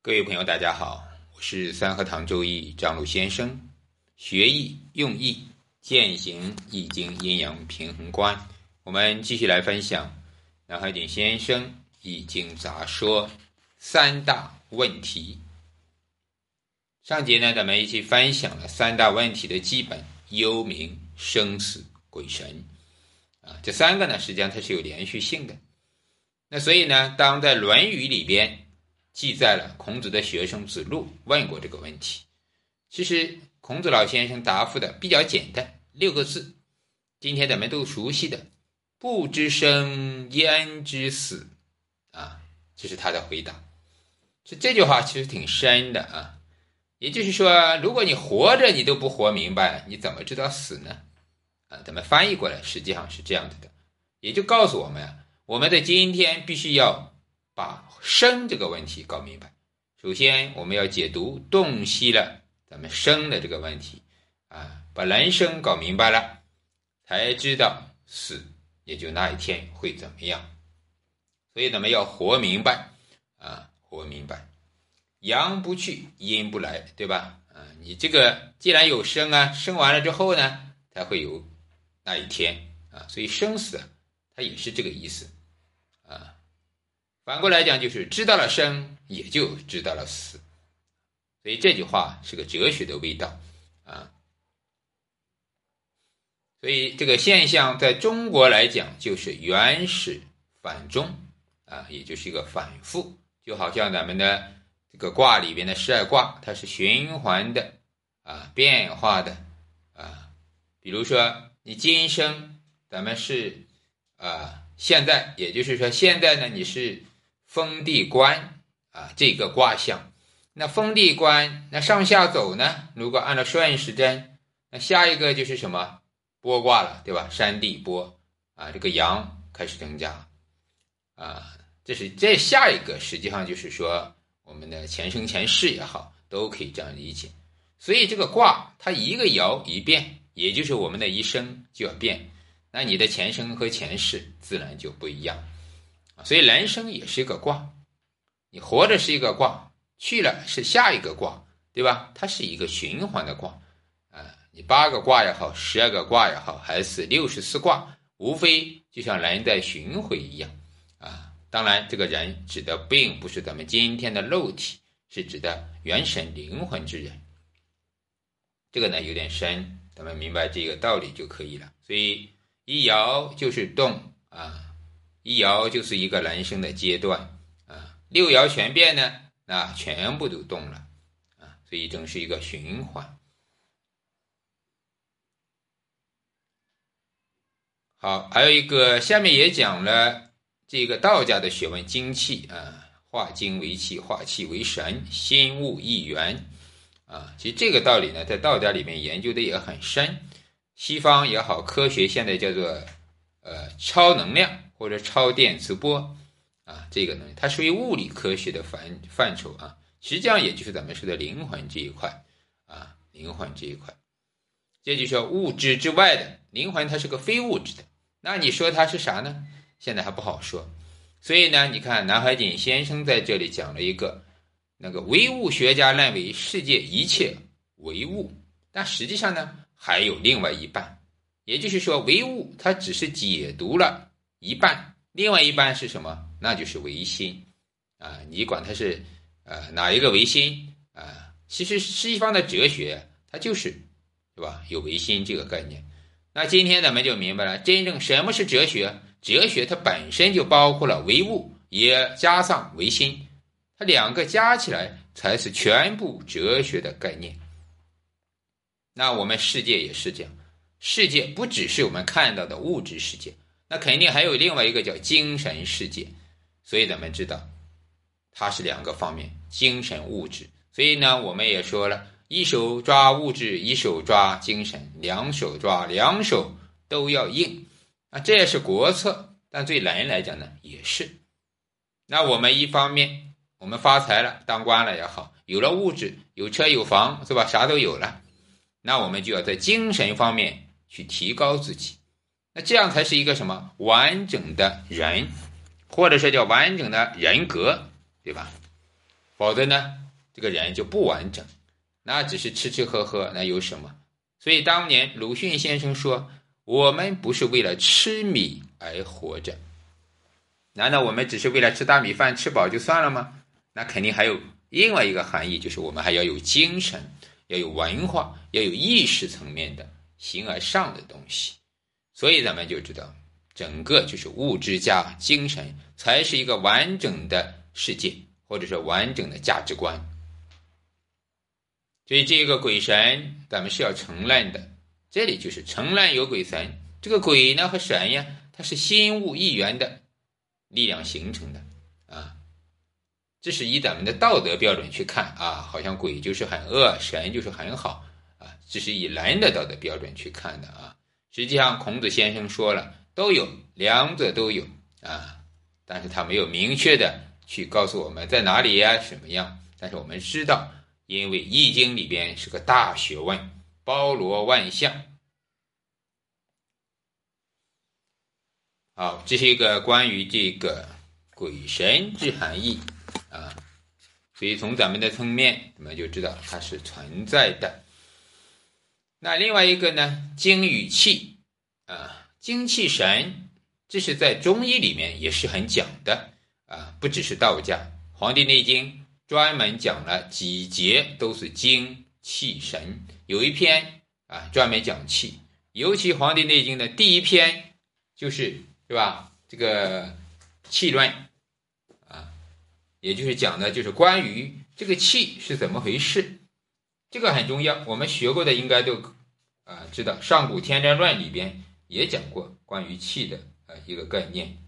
各位朋友，大家好，我是三合堂周易张璐先生。学易用易，践行易经阴阳平衡观。我们继续来分享南怀瑾先生《易经杂说》三大问题。上节呢，咱们一起分享了三大问题的基本：幽冥、生死、鬼神。啊，这三个呢，实际上它是有连续性的。那所以呢，当在《论语》里边。记载了孔子的学生子路问过这个问题。其实孔子老先生答复的比较简单，六个字，今天咱们都熟悉的“不知生焉知死”，啊，这是他的回答。这这句话其实挺深的啊。也就是说，如果你活着你都不活明白，你怎么知道死呢？啊，咱们翻译过来实际上是这样子的，也就告诉我们啊，我们在今天必须要。把生这个问题搞明白，首先我们要解读洞悉了咱们生的这个问题啊，把人生搞明白了，才知道死也就那一天会怎么样。所以咱们要活明白啊，活明白，阳不去，阴不来，对吧？啊，你这个既然有生啊，生完了之后呢，才会有那一天啊，所以生死啊它也是这个意思啊。反过来讲，就是知道了生，也就知道了死，所以这句话是个哲学的味道啊。所以这个现象在中国来讲，就是原始反中啊，也就是一个反复，就好像咱们的这个卦里边的十二卦，它是循环的啊，变化的啊。比如说你今生，咱们是啊，现在，也就是说现在呢，你是。封地官啊，这个卦象，那封地官，那上下走呢？如果按照顺时针，那下一个就是什么波卦了，对吧？山地波啊，这个阳开始增加啊，这是这下一个，实际上就是说我们的前生前世也好，都可以这样理解。所以这个卦它一个爻一变，也就是我们的一生就要变，那你的前生和前世自然就不一样。所以人生也是一个卦，你活着是一个卦，去了是下一个卦，对吧？它是一个循环的卦，啊，你八个卦也好，十二个卦也好，还是六十四卦，无非就像人在巡回一样，啊，当然这个人指的并不是咱们今天的肉体，是指的元神灵魂之人。这个呢有点深，咱们明白这个道理就可以了。所以一爻就是动啊。一爻就是一个人生的阶段啊，六爻全变呢，那全部都动了啊，所以正是一个循环。好，还有一个下面也讲了这个道家的学问精气啊，化精为气，化气为神，心物一元啊。其实这个道理呢，在道家里面研究的也很深，西方也好，科学现在叫做呃超能量。或者超电磁波，啊，这个呢，它属于物理科学的范范畴啊，实际上也就是咱们说的灵魂这一块啊，灵魂这一块，这就说物质之外的灵魂，它是个非物质的，那你说它是啥呢？现在还不好说，所以呢，你看南怀瑾先生在这里讲了一个，那个唯物学家认为世界一切唯物，但实际上呢，还有另外一半，也就是说唯物它只是解读了。一半，另外一半是什么？那就是唯心啊！你管它是呃哪一个唯心啊？其实西方的哲学它就是，对吧？有唯心这个概念。那今天咱们就明白了，真正什么是哲学？哲学它本身就包括了唯物，也加上唯心，它两个加起来才是全部哲学的概念。那我们世界也是这样，世界不只是我们看到的物质世界。那肯定还有另外一个叫精神世界，所以咱们知道，它是两个方面，精神物质。所以呢，我们也说了一手抓物质，一手抓精神，两手抓，两手都要硬。啊，这也是国策，但对人来讲呢，也是。那我们一方面，我们发财了，当官了也好，有了物质，有车有房，是吧？啥都有了，那我们就要在精神方面去提高自己。那这样才是一个什么完整的人，或者说叫完整的人格，对吧？否则呢，这个人就不完整。那只是吃吃喝喝，那有什么？所以当年鲁迅先生说：“我们不是为了吃米而活着。”难道我们只是为了吃大米饭吃饱就算了吗？那肯定还有另外一个含义，就是我们还要有精神，要有文化，要有意识层面的形而上的东西。所以咱们就知道，整个就是物质加精神，才是一个完整的世界，或者说完整的价值观。所以这个鬼神，咱们是要承认的。这里就是承认有鬼神，这个鬼呢和神呀，它是心物一元的。力量形成的啊，这是以咱们的道德标准去看啊，好像鬼就是很恶，神就是很好啊，这是以人的道德标准去看的啊。实际上，孔子先生说了，都有，两者都有啊，但是他没有明确的去告诉我们在哪里呀，什么样。但是我们知道，因为《易经》里边是个大学问，包罗万象。好，这是一个关于这个鬼神之含义啊，所以从咱们的层面，我们就知道它是存在的。那另外一个呢，精与气啊，精气神，这是在中医里面也是很讲的啊，不只是道家，《黄帝内经》专门讲了几节都是精气神，有一篇啊专门讲气，尤其《黄帝内经》的第一篇就是。是吧？这个气论啊，也就是讲的，就是关于这个气是怎么回事，这个很重要。我们学过的应该都啊知道，《上古天真论》里边也讲过关于气的啊一个概念。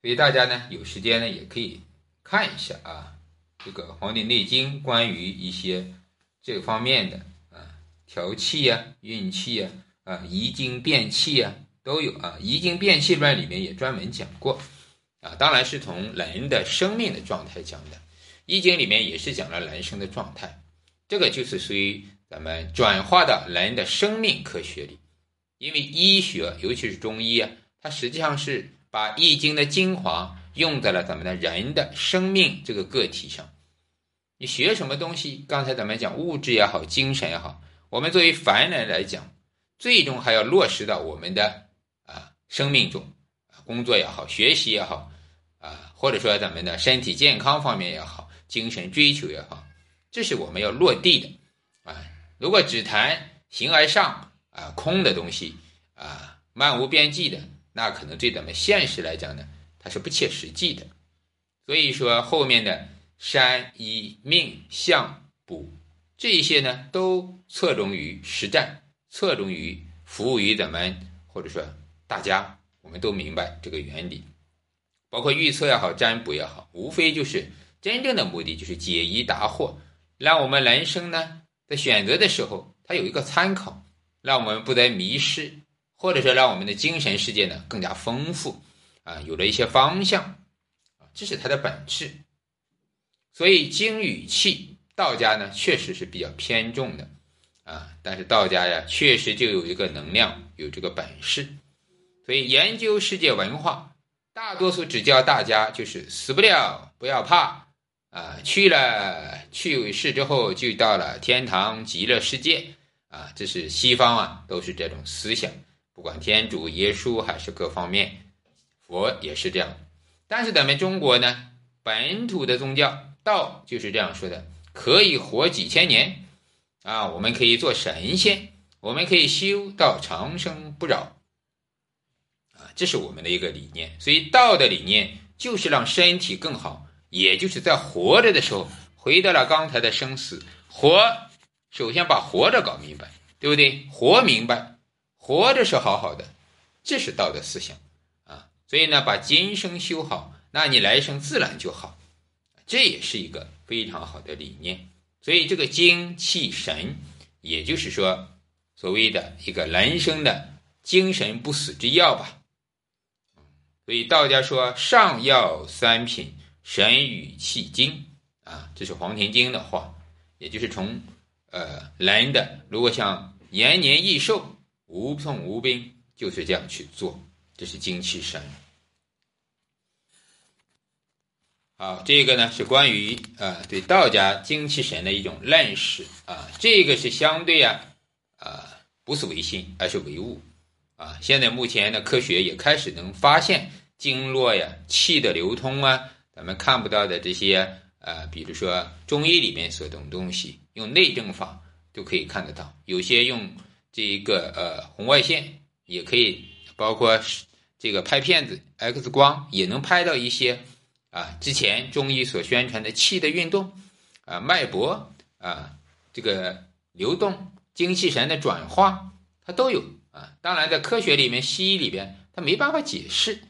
所以大家呢有时间呢也可以看一下啊，这个《黄帝内经》关于一些这方面的啊调气呀、运气呀。啊，移精变气啊，都有啊。移精变气传里面也专门讲过，啊，当然是从人的生命的状态讲的。易经里面也是讲了人生的状态，这个就是属于咱们转化到人的生命科学里。因为医学，尤其是中医啊，它实际上是把易经的精华用在了咱们的人的生命这个个体上。你学什么东西？刚才咱们讲物质也好，精神也好，我们作为凡人来讲。最终还要落实到我们的啊生命中，工作也好，学习也好，啊，或者说咱们的身体健康方面也好，精神追求也好，这是我们要落地的啊。如果只谈形而上啊空的东西啊漫无边际的，那可能对咱们现实来讲呢，它是不切实际的。所以说后面的山医命相卜这一些呢，都侧重于实战。侧重于服务于咱们，或者说大家，我们都明白这个原理，包括预测也好，占卜也好，无非就是真正的目的就是解疑答惑，让我们人生呢在选择的时候，它有一个参考，让我们不再迷失，或者说让我们的精神世界呢更加丰富，啊，有了一些方向，啊，这是它的本质。所以精与气，道家呢确实是比较偏重的。啊，但是道家呀，确实就有一个能量，有这个本事，所以研究世界文化，大多数只教大家就是死不了，不要怕啊，去了去世之后就到了天堂极乐世界啊，这是西方啊，都是这种思想，不管天主、耶稣还是各方面，佛也是这样，但是咱们中国呢，本土的宗教道就是这样说的，可以活几千年。啊，我们可以做神仙，我们可以修到长生不老，啊，这是我们的一个理念。所以道的理念就是让身体更好，也就是在活着的时候，回到了刚才的生死活，首先把活着搞明白，对不对？活明白，活着是好好的，这是道的思想啊。所以呢，把今生修好，那你来生自然就好，这也是一个非常好的理念。所以这个精气神，也就是说，所谓的一个人生的精神不死之药吧。所以道家说上药三品，神与气精啊，这是《黄庭经》的话，也就是从呃人的如果想延年益寿、无痛无病，就是这样去做，这是精气神。好，这个呢是关于啊对道家精气神的一种认识啊，这个是相对啊啊不是唯心，而是唯物啊。现在目前的科学也开始能发现经络呀、气的流通啊，咱们看不到的这些呃，比如说中医里面所懂东西，用内证法都可以看得到。有些用这一个呃红外线也可以，包括这个拍片子 X 光也能拍到一些。啊，之前中医所宣传的气的运动，啊，脉搏啊，这个流动精气神的转化，它都有啊。当然，在科学里面，西医里边它没办法解释，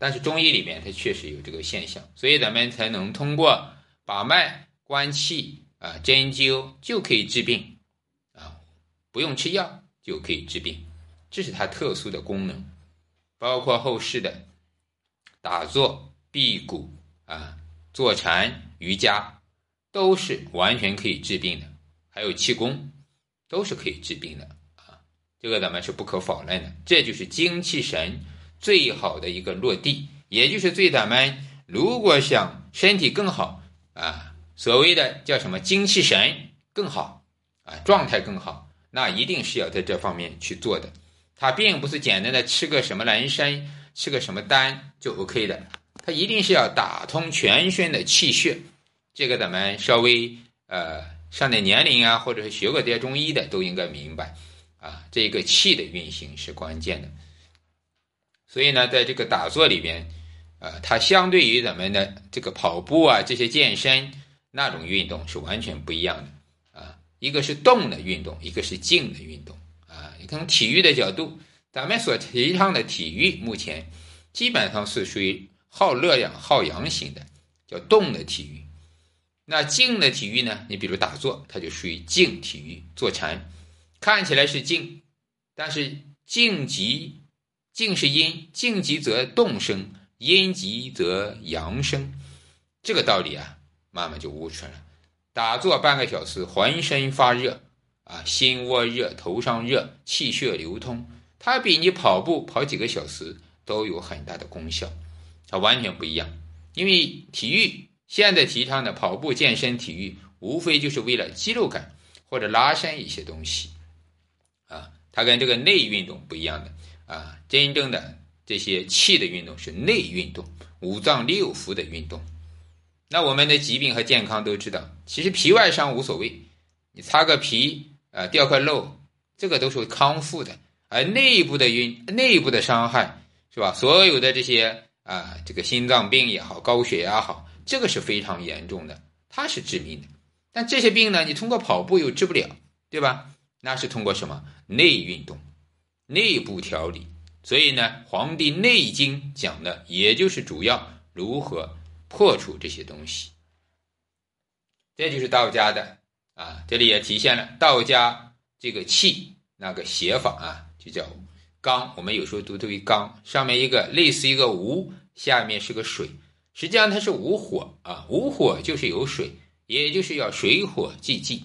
但是中医里面它确实有这个现象，所以咱们才能通过把脉、观气啊、针灸就可以治病啊，不用吃药就可以治病，这是它特殊的功能，包括后世的打坐。辟谷啊，坐禅、瑜伽，都是完全可以治病的。还有气功，都是可以治病的啊。这个咱们是不可否认的。这就是精气神最好的一个落地，也就是对咱们如果想身体更好啊，所谓的叫什么精气神更好啊，状态更好，那一定是要在这方面去做的。它并不是简单的吃个什么人参、吃个什么丹就 OK 的。它一定是要打通全身的气血，这个咱们稍微呃上点年龄啊，或者是学过点中医的都应该明白啊，这个气的运行是关键的。所以呢，在这个打坐里边，呃，它相对于咱们的这个跑步啊这些健身那种运动是完全不一样的啊，一个是动的运动，一个是静的运动啊。你从体育的角度，咱们所提倡的体育目前基本上是属于。耗热量、耗阳型的叫动的体育，那静的体育呢？你比如打坐，它就属于静体育。坐禅看起来是静，但是静极，静是阴，静极则动生，阴极则阳生。这个道理啊，慢慢就悟出来了。打坐半个小时，浑身发热啊，心窝热，头上热，气血流通，它比你跑步跑几个小时都有很大的功效。它完全不一样，因为体育现在提倡的跑步健身体育，无非就是为了肌肉感或者拉伸一些东西，啊，它跟这个内运动不一样的啊，真正的这些气的运动是内运动，五脏六腑的运动。那我们的疾病和健康都知道，其实皮外伤无所谓，你擦个皮啊，掉块肉，这个都是康复的，而内部的运内部的伤害是吧？所有的这些。啊，这个心脏病也好，高血压好，这个是非常严重的，它是致命的。但这些病呢，你通过跑步又治不了，对吧？那是通过什么内运动、内部调理。所以呢，《黄帝内经》讲的也就是主要如何破除这些东西。这就是道家的啊，这里也体现了道家这个气那个写法啊，就叫刚。我们有时候读读为刚，上面一个类似一个无。下面是个水，实际上它是无火啊，无火就是有水，也就是要水火既济，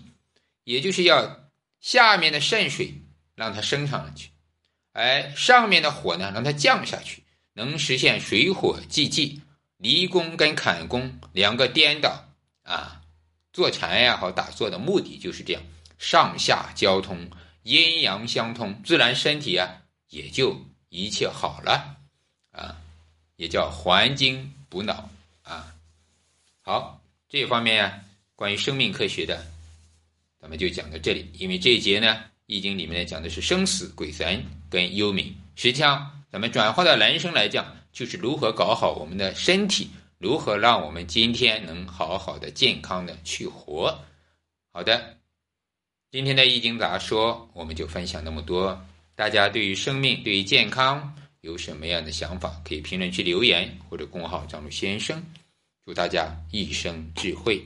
也就是要下面的渗水让它升上去，而上面的火呢让它降下去，能实现水火既济。离宫跟坎宫两个颠倒啊，坐禅呀好打坐的目的就是这样，上下交通，阴阳相通，自然身体啊也就一切好了啊。也叫还精补脑啊，好，这方面啊，关于生命科学的，咱们就讲到这里。因为这一节呢，《易经》里面呢讲的是生死、鬼神跟幽冥，实际上咱们转化到人生来讲，就是如何搞好我们的身体，如何让我们今天能好好的、健康的去活。好的，今天的《易经》杂说我们就分享那么多，大家对于生命、对于健康。有什么样的想法，可以评论区留言或者公号张路先生。祝大家一生智慧。